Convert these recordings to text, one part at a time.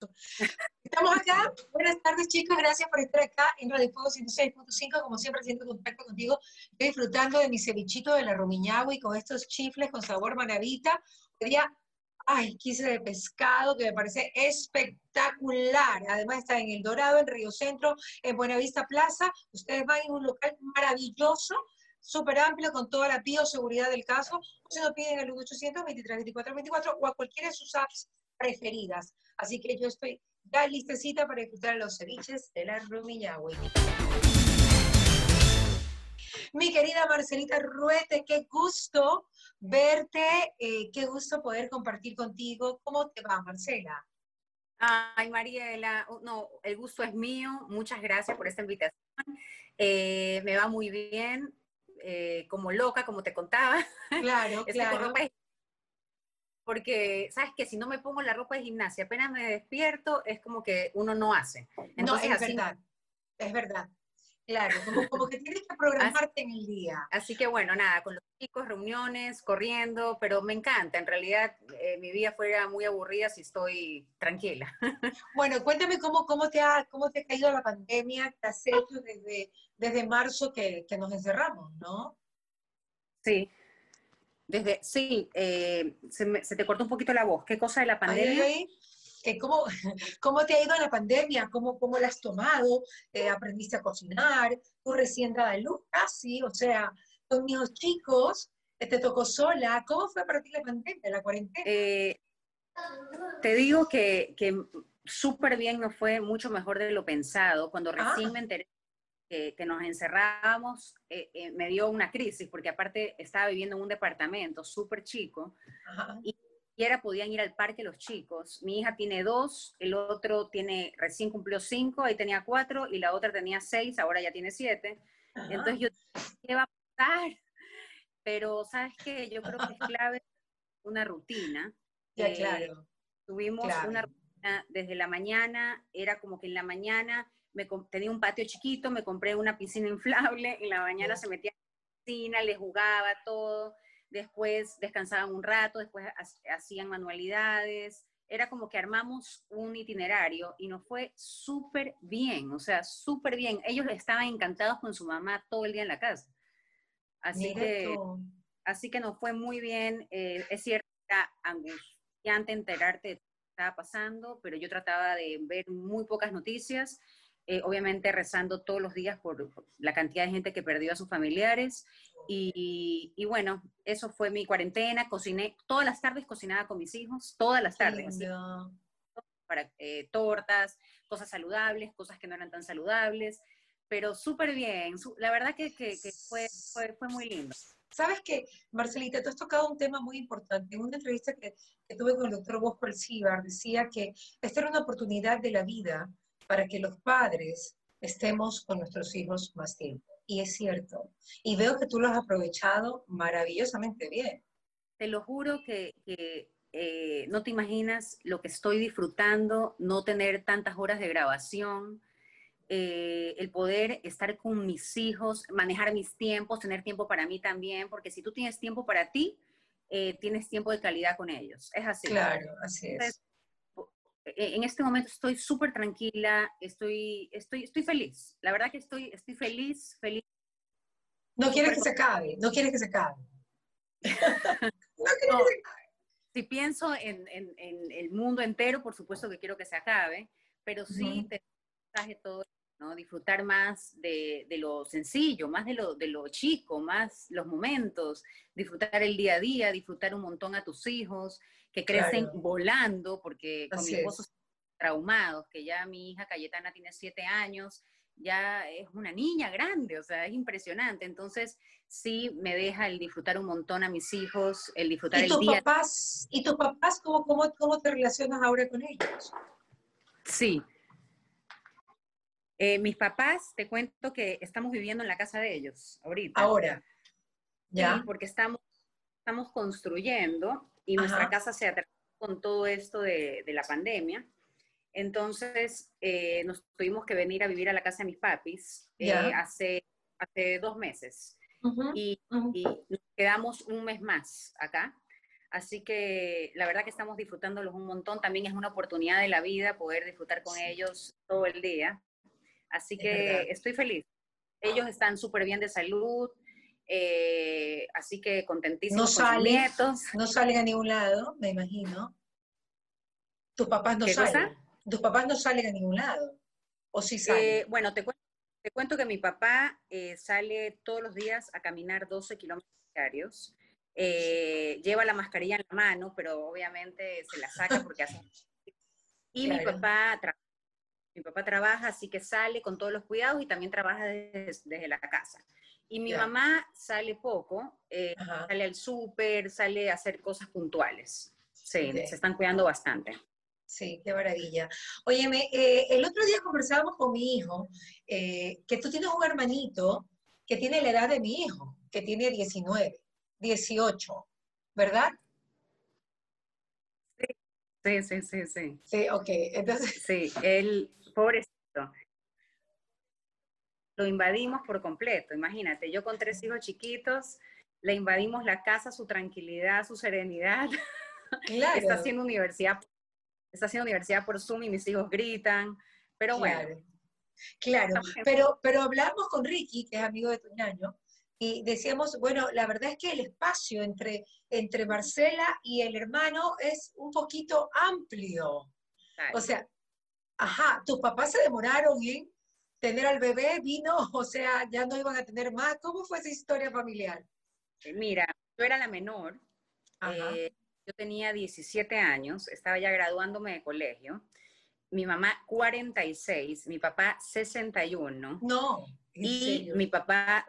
Estamos acá. Buenas tardes, chicos. Gracias por estar acá en Radio Fuego 106.5. Como siempre, siento contacto contigo. Estoy disfrutando de mi cevichito de la Romiñagua y con estos chifles con sabor manavita. Hoy día, ay, quise de pescado que me parece espectacular. Además, está en El Dorado, en Río Centro, en Buenavista Plaza. Ustedes van en un local maravilloso súper amplio con toda la bioseguridad del caso. Se lo piden al 800 23 24 24 o a cualquiera de sus apps preferidas. Así que yo estoy ya listecita para disfrutar los ceviches de la Rumiñahui. Mi querida Marcelita Ruete, qué gusto verte, eh, qué gusto poder compartir contigo. ¿Cómo te va, Marcela? Ay, Mariela, uh, no, el gusto es mío. Muchas gracias por esta invitación. Eh, me va muy bien, eh, como loca, como te contaba. Claro, claro porque sabes que si no me pongo la ropa de gimnasia, apenas me despierto, es como que uno no hace. Entonces, no, es verdad, es verdad. Claro, como, que tienes que programarte en el día. Así que bueno, nada, con los chicos, reuniones, corriendo, pero me encanta. En realidad, eh, mi vida fuera muy aburrida si estoy tranquila. Bueno, cuéntame cómo, cómo, te, ha, cómo te ha caído la pandemia, qué has hecho desde, desde marzo que, que nos encerramos, ¿no? Sí, desde, sí, eh, se, te cortó un poquito la voz. ¿Qué cosa de la pandemia? ¿cómo, ¿Cómo te ha ido la pandemia? ¿Cómo, cómo la has tomado? Eh, ¿Aprendiste a cocinar? ¿Tú recién dada luz? sí, o sea, con mis chicos, eh, te tocó sola. ¿Cómo fue para ti la pandemia, la cuarentena? te digo que, que súper bien no fue, mucho mejor de lo pensado. Cuando recién ah. me enteré que nos encerrábamos, eh, eh, me dio una crisis, porque aparte estaba viviendo en un departamento súper chico, y era podían ir al parque los chicos. Mi hija tiene dos, el otro tiene, recién cumplió cinco, ahí tenía cuatro, y la otra tenía seis, ahora ya tiene siete. Entonces yo, ¿qué va a pasar? Pero, ¿sabes qué? Yo creo que es clave una rutina. Ya, eh, claro. Tuvimos una rutina desde la mañana, era como que en la mañana me, tenía un patio chiquito, me compré una piscina inflable, en la mañana se metía en la piscina, le jugaba todo, después descansaban un rato, después hacían manualidades, era como que armamos un itinerario y nos fue súper bien, o sea, súper bien. Ellos estaban encantados con su mamá todo el día en la casa. Así que, así que nos fue muy bien. Eh, es cierto, era angustiante enterarte de lo que estaba pasando, pero yo trataba de ver muy pocas noticias eh, obviamente rezando todos los días por, la cantidad de gente que perdió a sus familiares. Y, y, bueno, eso fue mi cuarentena. Cociné, todas las tardes cocinaba con mis hijos, todas las tardes. para eh, tortas, cosas saludables, cosas que no eran tan saludables, pero súper bien. La verdad que, que, fue, fue, fue, muy lindo. Sabes que, Marcelita, tú has tocado un tema muy importante. En una entrevista que, que tuve con el doctor Bosco Alcibar, decía que esta era una oportunidad de la vida para que los padres estemos con nuestros hijos más tiempo. Y es cierto. Y veo que tú lo has aprovechado maravillosamente bien. Te lo juro que, eh, no te imaginas lo que estoy disfrutando, no tener tantas horas de grabación, eh, el poder estar con mis hijos, manejar mis tiempos, tener tiempo para mí también, porque si tú tienes tiempo para ti, eh, tienes tiempo de calidad con ellos. Es así. Claro, así es. En este momento estoy súper tranquila, estoy, estoy, estoy feliz. La verdad que estoy, estoy feliz, feliz. No quieres que se acabe, no quieres que se acabe. no Si pienso en, en, en, el mundo entero, por supuesto que quiero que se acabe, pero sí te mensaje todo, ¿no? Disfrutar más de, de, lo sencillo, más de lo, de lo chico, más los momentos, disfrutar el día a día, disfrutar un montón a tus hijos, que crecen volando, porque con mi esposo traumados, que ya mi hija Cayetana tiene siete años, ya es una niña grande, o sea, es impresionante. Entonces, sí me deja el disfrutar un montón a mis hijos, el disfrutar ¿Y el día. Papás, ¿Y tus papás cómo, cómo, cómo te relacionas ahora con ellos? Sí. Eh, mis papás, te cuento que estamos viviendo en la casa de ellos ahorita. Ahora. Ya. porque estamos, estamos construyendo y nuestra casa se atrasó con todo esto de, la pandemia. Entonces, eh, nos tuvimos que venir a vivir a la casa de mis papis eh, hace, hace dos meses. y, nos quedamos un mes más acá. Así que la verdad que estamos disfrutándolos un montón. También es una oportunidad de la vida poder disfrutar con ellos todo el día. Así que estoy feliz. Ellos están súper bien de salud, eh, así que contentísimos no con nietos. No salen a ningún lado, me imagino. Tus papás no salen. Tus papás no salen a ningún lado. ¿O sí salen? Eh, bueno, te cuento, te cuento, que mi papá eh, sale todos los días a caminar 12 kilómetros diarios. lleva la mascarilla en la mano, pero obviamente se la saca porque hace... Y mi papá trabaja mi papá trabaja, así que sale con todos los cuidados y también trabaja desde, la casa. Y mi mamá sale poco, eh, sale al súper, sale a hacer cosas puntuales. Sí, se están cuidando bastante. Sí, qué maravilla. Óyeme, eh, el otro día conversábamos con mi hijo, eh, que tú tienes un hermanito que tiene la edad de mi hijo, que tiene 19, 18, ¿verdad? Sí, sí, sí, sí. Sí, ok. Entonces... Sí, él, pobrecito. Lo invadimos por completo, imagínate, yo con tres hijos chiquitos, le invadimos la casa, su tranquilidad, su serenidad. Claro. está haciendo universidad, está haciendo universidad por Zoom y mis hijos gritan, pero bueno. Claro, pero, pero hablamos con Ricky, que es amigo de tu ñaño, y decíamos, bueno, la verdad es que el espacio entre, entre Marcela y el hermano es un poquito amplio. O sea, ajá, tus papás se demoraron en tener al bebé, vino, o sea, ya no iban a tener más. ¿Cómo fue esa historia familiar? Eh, mira, yo era la menor, eh, yo tenía 17 años, estaba ya graduándome de colegio, mi mamá 46, mi papá 61. No. y mi papá,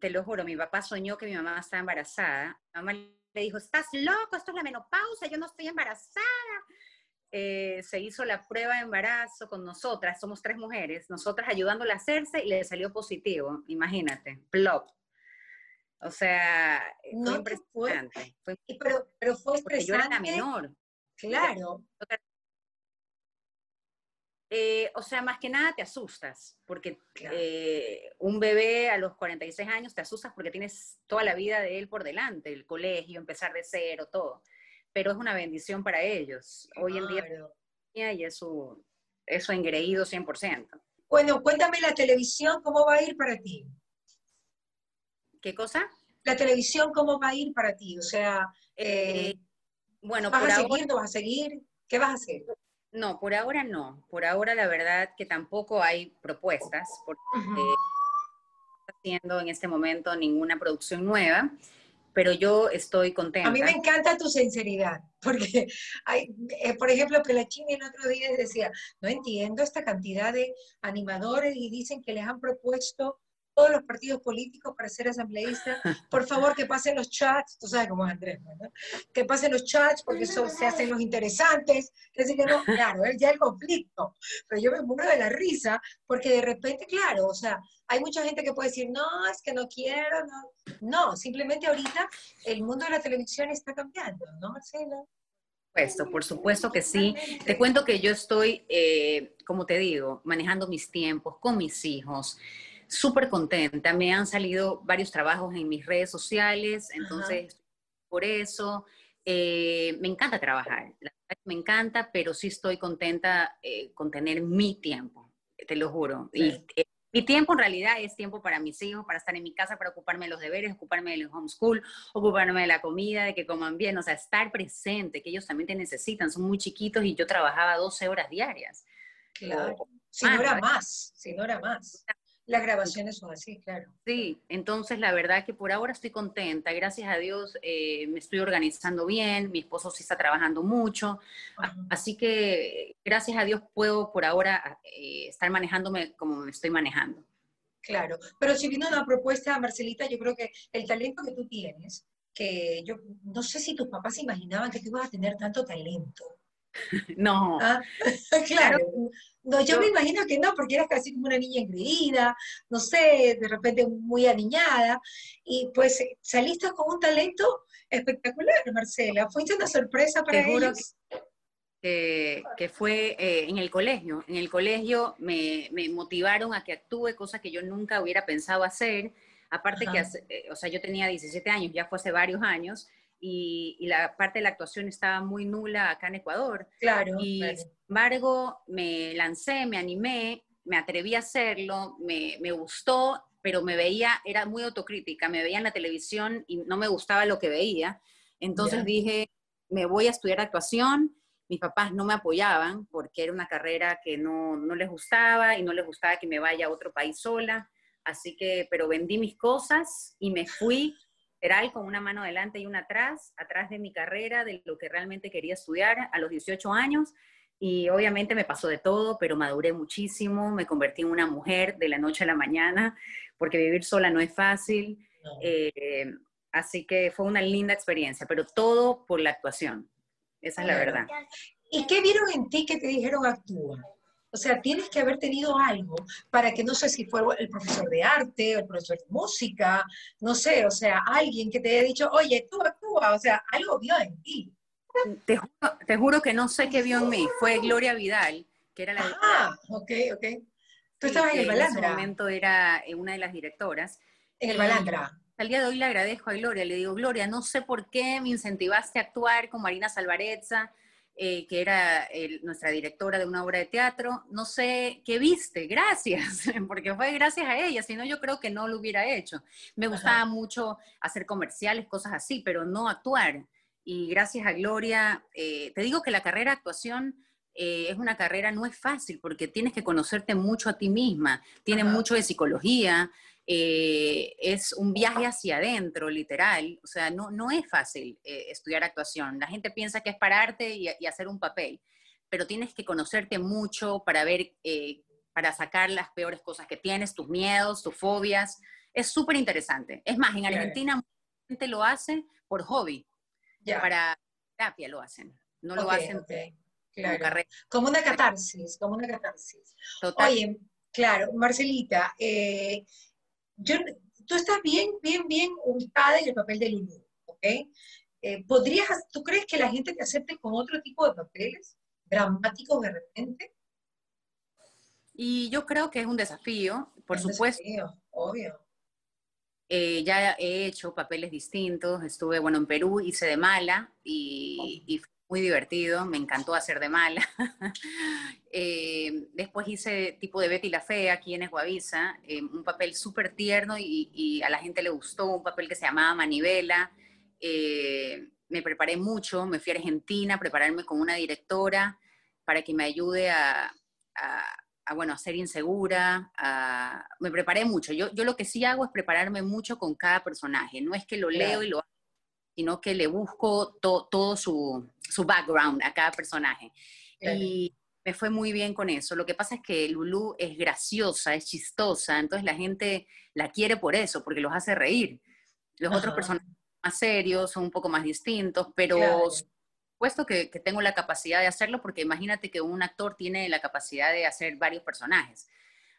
te lo juro, mi papá soñó que mi mamá estaba embarazada. Mi mamá le dijo, estás loco, esto es la menopausa, yo no estoy embarazada. Eh, se hizo la prueba de embarazo con nosotras, somos tres mujeres, nosotras ayudándola a hacerse y le salió positivo, imagínate, plop. O sea, fue impresionante. pero, pero fue estresante. Porque yo era la menor. Claro. Eh, o sea, más que nada te asustas, porque eh, un bebé a los 46 años te asustas porque tienes toda la vida de él por delante, el colegio, empezar de cero, todo pero es una bendición para ellos. Hoy en día y eso, eso engreído 100%. Bueno, cuéntame la televisión, ¿cómo va a ir para ti? ¿Qué cosa? La televisión, ¿cómo va a ir para ti? O sea, eh, eh, bueno, ¿vas a seguir, no vas a seguir? ¿Qué vas a hacer? No, por ahora no. Por ahora la verdad que tampoco hay propuestas, porque no está haciendo en este momento ninguna producción nueva pero yo estoy contenta. A mí me encanta tu sinceridad, porque hay, eh, por ejemplo, que la China el otro día decía, no entiendo esta cantidad de animadores y dicen que les han propuesto todos los partidos políticos para ser asambleístas, por favor que pasen los chats, tú sabes cómo es Andrés, ¿no? que pasen los chats porque eso se hacen los interesantes, que que no, claro, ya el conflicto, pero yo me muero de la risa porque de repente, claro, o sea, hay mucha gente que puede decir, no, es que no quiero, no, no, simplemente ahorita el mundo de la televisión está cambiando, ¿no, Marcela? Supuesto, por supuesto que sí. Te cuento que yo estoy, eh, como te digo, manejando mis tiempos con mis hijos súper contenta. Me han salido varios trabajos en mis redes sociales, entonces por eso eh, me encanta trabajar. me encanta, pero sí estoy contenta eh, con tener mi tiempo, te lo juro. Y eh, mi tiempo en realidad es tiempo para mis hijos, para estar en mi casa, para ocuparme de los deberes, ocuparme del homeschool, ocuparme de la comida, de que coman bien, o sea, estar presente, que ellos también te necesitan, son muy chiquitos y yo trabajaba 12 horas diarias. Claro, si no era más, si no era más. Las grabaciones son así, claro. Sí, entonces la verdad que por ahora estoy contenta. Gracias a Dios eh, me estoy organizando bien, mi esposo sí está trabajando mucho, así que gracias a Dios puedo por ahora eh, estar manejándome como me estoy manejando. Claro, pero si vino una propuesta, Marcelita, yo creo que el talento que tú tienes, que yo no sé si tus papás imaginaban que tú ibas a tener tanto talento. No. Ah, claro. No, yo, me imagino que no, porque eras casi como una niña engreída, no sé, de repente muy aniñada, y pues eh, saliste con un talento espectacular, Marcela. ¿Fuiste una sorpresa para ellos? Que, que, fue eh, en el colegio. En el colegio me, me, motivaron a que actúe, cosas que yo nunca hubiera pensado hacer. Aparte que, eh, o sea, yo tenía 17 años, ya fue hace varios años, y, la parte de la actuación estaba muy nula acá en Ecuador. Claro. Y sin embargo, me lancé, me animé, me atreví a hacerlo, me, me gustó, pero me veía, era muy autocrítica, me veía en la televisión y no me gustaba lo que veía. Entonces dije, me voy a estudiar actuación. Mis papás no me apoyaban porque era una carrera que no, no les gustaba y no les gustaba que me vaya a otro país sola. Así que, pero vendí mis cosas y me fui literal con una mano adelante y una atrás, atrás de mi carrera, de lo que realmente quería estudiar a los 18 años. Y obviamente me pasó de todo, pero maduré muchísimo, me convertí en una mujer de la noche a la mañana, porque vivir sola no es fácil. Eh, así que fue una linda experiencia, pero todo por la actuación. Esa es la verdad. ¿Y qué vieron en ti que te dijeron actúa? O sea, tienes que haber tenido algo para que no sé si fue el profesor de arte o el profesor de música, no sé, o sea, alguien que te haya dicho, oye, tú actúa, o sea, algo vio en ti. Te juro, que no sé qué vio en mí, fue Gloria Vidal, que era la... Ah, ok, ok. Tú estabas en el Balandra. En ese momento era eh, una de las directoras. En el Balandra. Al día de hoy le agradezco a Gloria, le digo, Gloria, no sé por qué me incentivaste a actuar con Marina Salvarezza, eh, que era nuestra directora de una obra de teatro. No sé qué viste, gracias, porque fue gracias a ella, si no yo creo que no lo hubiera hecho. Me gustaba mucho hacer comerciales, cosas así, pero no actuar. Y gracias a Gloria, eh, te digo que la carrera de actuación eh, es una carrera, no es fácil, porque tienes que conocerte mucho a ti misma, tiene mucho de psicología, eh, es un viaje hacia adentro, literal. O sea, no, no es fácil eh, estudiar actuación. La gente piensa que es pararte y, hacer un papel, pero tienes que conocerte mucho para ver, eh, para sacar las peores cosas que tienes, tus miedos, tus fobias. Es súper interesante. Es más, en Argentina mucha gente lo hace por hobby. Para terapia lo hacen. No lo hacen claro. como, una catarsis, como una catarsis. Oye, claro, Marcelita, eh, yo, tú estás bien, bien, bien ubicada en el papel de Lulu, ¿ok? Eh, ¿podrías, ¿Tú crees que la gente te acepte con otro tipo de papeles dramáticos de repente? Y yo creo que es un desafío, por supuesto. obvio. Eh, ya he hecho papeles distintos, estuve, bueno, en Perú, hice de mala y, y muy divertido, me encantó hacer de mala. Eh, después hice tipo de Betty la Fea aquí en Esguavisa, eh, un papel súper tierno y, a la gente le gustó, un papel que se llamaba Manivela. Eh, me preparé mucho, me fui a Argentina a prepararme con una directora para que me ayude a, bueno, a ser insegura. me preparé mucho. Yo, yo lo que sí hago es prepararme mucho con cada personaje. No es que lo leo y lo hago, sino que le busco todo su, su background a cada personaje. Y me fue muy bien con eso. Lo que pasa es que Lulu es graciosa, es chistosa, entonces la gente la quiere por eso, porque los hace reír. Los otros personajes más serios son un poco más distintos, pero puesto que, que, tengo la capacidad de hacerlo, porque imagínate que un actor tiene la capacidad de hacer varios personajes.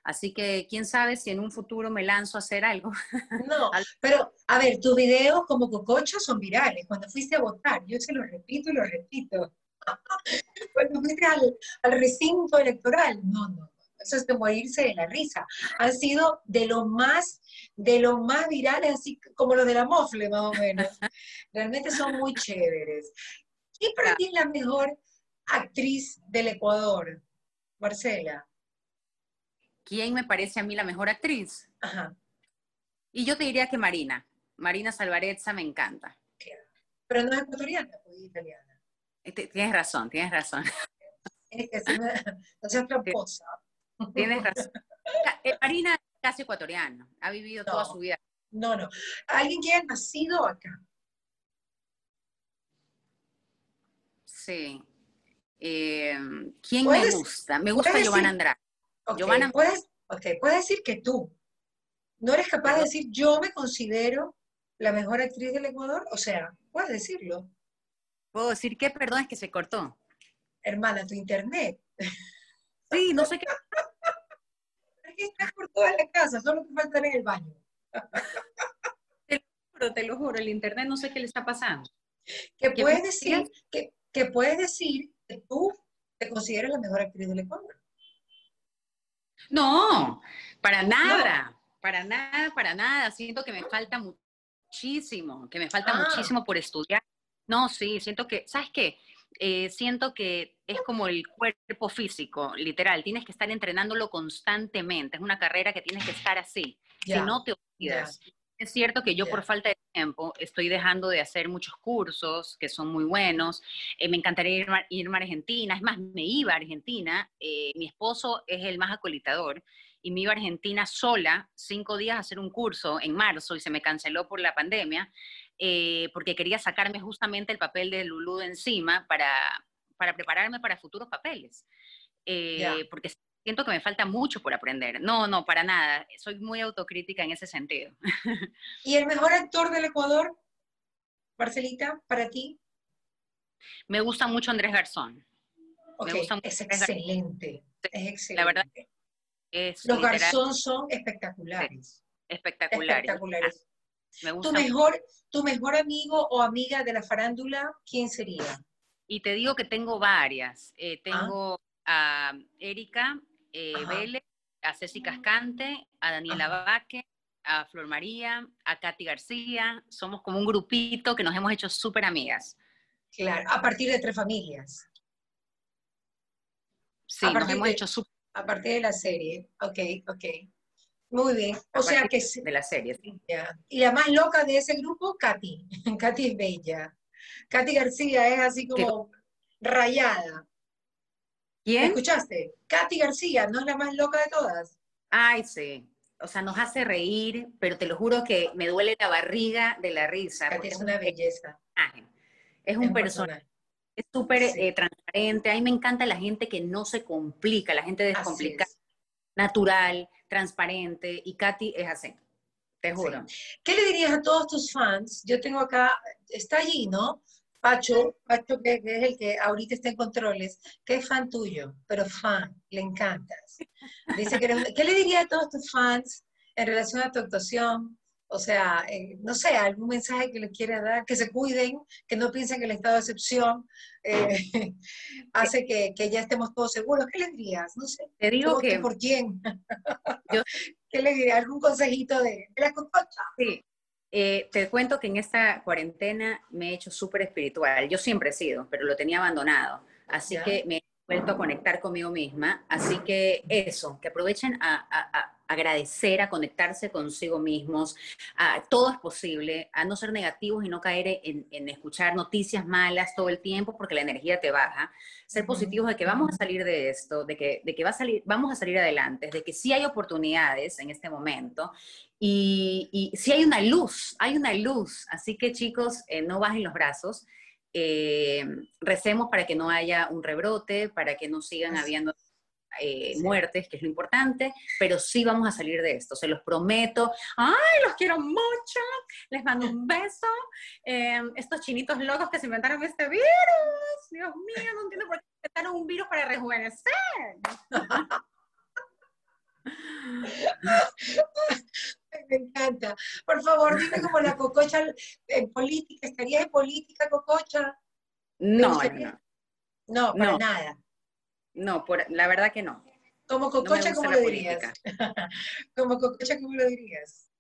Así que quién sabe si en un futuro me lanzo a hacer algo. No, pero a ver, tus videos como cococha son virales. Cuando fuiste a votar, yo se lo repito y lo repito. Cuando fuiste al, recinto electoral, no, no, eso es de morirse de la risa. Han sido de lo más, de lo más virales, así como los de la mofle, más o menos. Realmente son muy chéveres. ¿Quién para ti es la mejor actriz del Ecuador, Marcela? ¿Quién me parece a mí la mejor actriz? Ajá. Y yo te diría que Marina. Marina Salvarezza me encanta. Pero no es ecuatoriana, pues italiana. Este, tienes razón, tienes razón. Tienes que ser no seas tramposa. Tienes razón. Eh, Marina es casi ecuatoriana, ha vivido toda su vida. No, no. Alguien que haya nacido acá. Sí. Eh, ¿Quién me gusta? Me gusta Giovanna Andrade. Okay, puedes, puedes decir que tú no eres capaz de decir yo me considero la mejor actriz del Ecuador, o sea, puedes decirlo. ¿Puedo decir qué? Perdón, es que se cortó. Hermana, tu internet. Sí, no sé qué. Es que estás por toda la casa, solo te falta en el baño. Te lo juro, te lo juro, el internet no sé qué le está pasando. Que puedes decir, que, que puedes decir que tú te consideras la mejor actriz del Ecuador. No, para nada, para nada, para nada. Siento que me falta muchísimo, que me falta ah. muchísimo por estudiar. No, sí, siento que, ¿sabes qué? Eh, siento que es como el cuerpo físico, literal, tienes que estar entrenándolo constantemente, es una carrera que tienes que estar así, si no te olvidas. Es cierto que yo por falta de tiempo estoy dejando de hacer muchos cursos que son muy buenos. Eh, me encantaría irme, a Argentina. Es más, me iba a Argentina. Eh, mi esposo es el más acolitador y me iba a Argentina sola cinco días a hacer un curso en marzo y se me canceló por la pandemia. Eh, porque quería sacarme justamente el papel de Lulú de encima para, para prepararme para futuros papeles. Eh, porque siento que me falta mucho por aprender. No, no, para nada. Soy muy autocrítica en ese sentido. ¿Y el mejor actor del Ecuador, Marcelita, para ti? Me gusta mucho Andrés Garzón. es excelente. Es excelente. La verdad. Los Garzón son espectaculares. Espectaculares. espectaculares. ¿Tu, mejor, ¿Tu mejor amigo o amiga de la farándula, quién sería? Y te digo que tengo varias. Eh, ah. tengo a Erika eh, Vélez, a Ceci Cascante, a Daniela Vaque, a Flor María, a Katy García. Somos como un grupito que nos hemos hecho súper amigas. Claro, a partir de tres familias. Sí, nos hemos hecho súper. A partir de la serie. Ok, ok. Muy bien. O sea que... De la serie, sí. Y la más loca de ese grupo, Katy. Katy es bella. Katy García es así como rayada. ¿Quién? ¿Escuchaste? Katy García, ¿no es la más loca de todas? Ay, sí. O sea, nos hace reír, pero te lo juro que me duele la barriga de la risa. Katy es una belleza. Es un, personaje. Es súper eh, transparente. A mí me encanta la gente que no se complica, la gente descomplicada, natural transparente, y Katy es así, te juro. ¿Qué le dirías a todos tus fans? Yo tengo acá, está allí, ¿no? Pacho, Pacho que, es el que ahorita está en controles, que es fan tuyo, pero fan, le encantas. Dice que ¿Qué le dirías a todos tus fans en relación a tu actuación? O sea, eh, no sé, algún mensaje que les quiera dar, que se cuiden, que no piensen que el estado de excepción eh, hace que, ya estemos todos seguros. ¿Qué les dirías? No sé. Te digo que... ¿Por quién? ¿Qué le dirías? ¿Algún consejito de, la cococha? Sí. Eh, te cuento que en esta cuarentena me he hecho súper espiritual. Yo siempre he sido, pero lo tenía abandonado. Así que me he vuelto a conectar conmigo misma. Así que eso, que aprovechen a agradecer, a conectarse consigo mismos, a, todo es posible, a no ser negativos y no caer en, escuchar noticias malas todo el tiempo porque la energía te baja, ser positivos de que vamos a salir de esto, de que, de que va a salir, vamos a salir adelante, de que sí hay oportunidades en este momento y, y sí hay una luz, hay una luz, así que chicos, eh, no bajen los brazos. Eh, recemos para que no haya un rebrote, para que no sigan habiendo eh, muertes, que es lo importante, pero sí vamos a salir de esto, se los prometo. ¡Ay, los quiero mucho! Les mando un beso. Em, estos chinitos locos que se inventaron este virus, Dios mío, no entiendo por qué inventaron un virus para rejuvenecer. Me encanta. Por favor, dime como la cococha en política. ¿Estaría en política, cococha? No, no, no. para nada. No, por, la verdad que no. Como cococha, ¿cómo lo dirías? como cococha, ¿cómo lo dirías?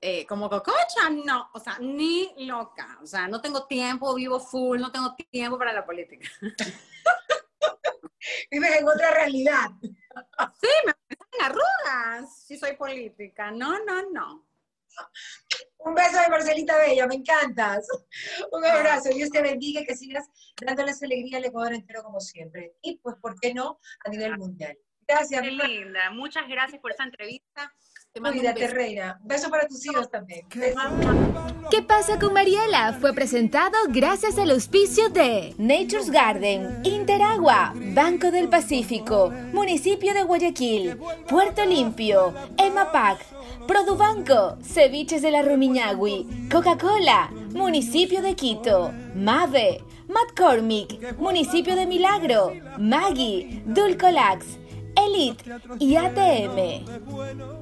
Eh, como cococha, no, o sea, ni loca, o sea, no tengo tiempo, vivo full, no tengo tiempo para la política. Vives en otra realidad. sí, me en arrugas si soy política, no, no, no. Un beso de Marcelita Bella, me encantas. Un abrazo, Dios te bendiga, que sigas dándoles alegría al Ecuador entero como siempre. Y pues, ¿por qué no? A nivel mundial. Gracias. Qué linda, muchas gracias por esa entrevista. Cuídate, Reina. Beso para tus hijos también. ¿Qué pasa con Mariela? Fue presentado gracias al auspicio de Nature's Garden, Interagua, Banco del Pacífico, Municipio de Guayaquil, Puerto Limpio, EMAPAC, Produbanco, Ceviches de la Rumiñahui, Coca-Cola, Municipio de Quito, Mave, McCormick, Municipio de Milagro, Maggie, Dulcolax, Elite y ATM.